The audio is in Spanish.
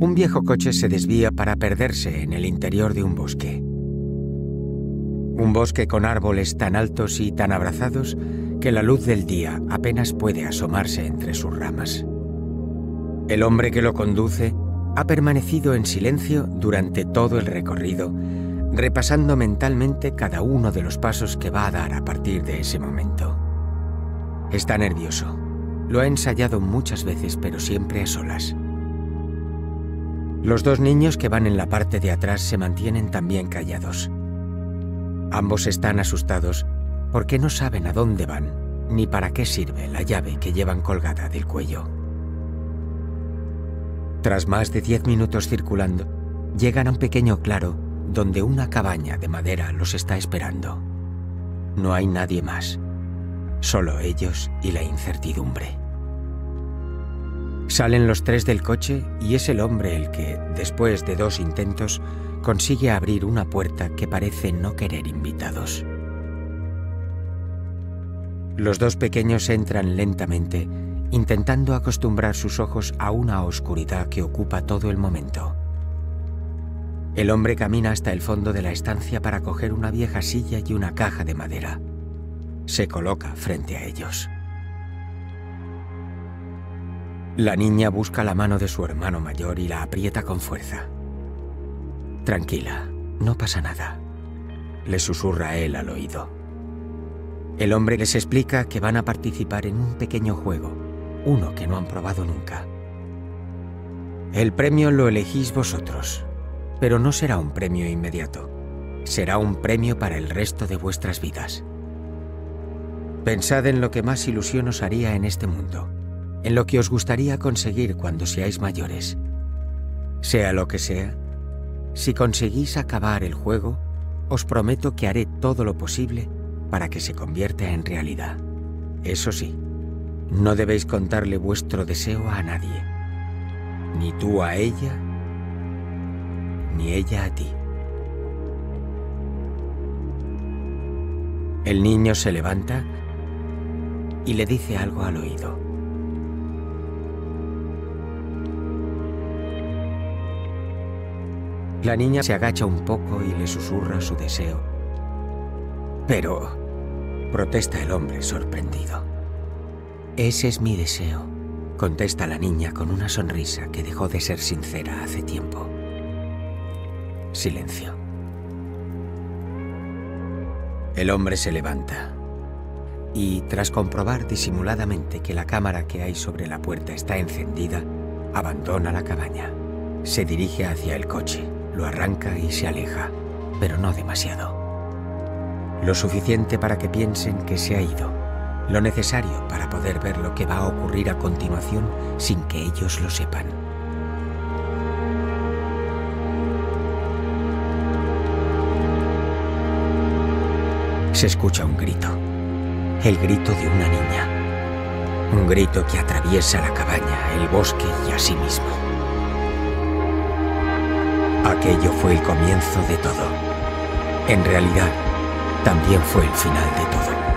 Un viejo coche se desvía para perderse en el interior de un bosque. Un bosque con árboles tan altos y tan abrazados que la luz del día apenas puede asomarse entre sus ramas. El hombre que lo conduce ha permanecido en silencio durante todo el recorrido, repasando mentalmente cada uno de los pasos que va a dar a partir de ese momento. Está nervioso. Lo ha ensayado muchas veces, pero siempre a solas. Los dos niños que van en la parte de atrás se mantienen también callados. Ambos están asustados porque no saben a dónde van ni para qué sirve la llave que llevan colgada del cuello. Tras más de diez minutos circulando, llegan a un pequeño claro donde una cabaña de madera los está esperando. No hay nadie más, solo ellos y la incertidumbre. Salen los tres del coche y es el hombre el que, después de dos intentos, consigue abrir una puerta que parece no querer invitados. Los dos pequeños entran lentamente, intentando acostumbrar sus ojos a una oscuridad que ocupa todo el momento. El hombre camina hasta el fondo de la estancia para coger una vieja silla y una caja de madera. Se coloca frente a ellos. La niña busca la mano de su hermano mayor y la aprieta con fuerza. Tranquila, no pasa nada, le susurra él al oído. El hombre les explica que van a participar en un pequeño juego, uno que no han probado nunca. El premio lo elegís vosotros, pero no será un premio inmediato, será un premio para el resto de vuestras vidas. Pensad en lo que más ilusión os haría en este mundo en lo que os gustaría conseguir cuando seáis mayores. Sea lo que sea, si conseguís acabar el juego, os prometo que haré todo lo posible para que se convierta en realidad. Eso sí, no debéis contarle vuestro deseo a nadie, ni tú a ella, ni ella a ti. El niño se levanta y le dice algo al oído. La niña se agacha un poco y le susurra su deseo. Pero, protesta el hombre sorprendido. Ese es mi deseo, contesta la niña con una sonrisa que dejó de ser sincera hace tiempo. Silencio. El hombre se levanta y, tras comprobar disimuladamente que la cámara que hay sobre la puerta está encendida, abandona la cabaña. Se dirige hacia el coche. Lo arranca y se aleja, pero no demasiado. Lo suficiente para que piensen que se ha ido. Lo necesario para poder ver lo que va a ocurrir a continuación sin que ellos lo sepan. Se escucha un grito. El grito de una niña. Un grito que atraviesa la cabaña, el bosque y a sí mismo. Aquello fue el comienzo de todo. En realidad, también fue el final de todo.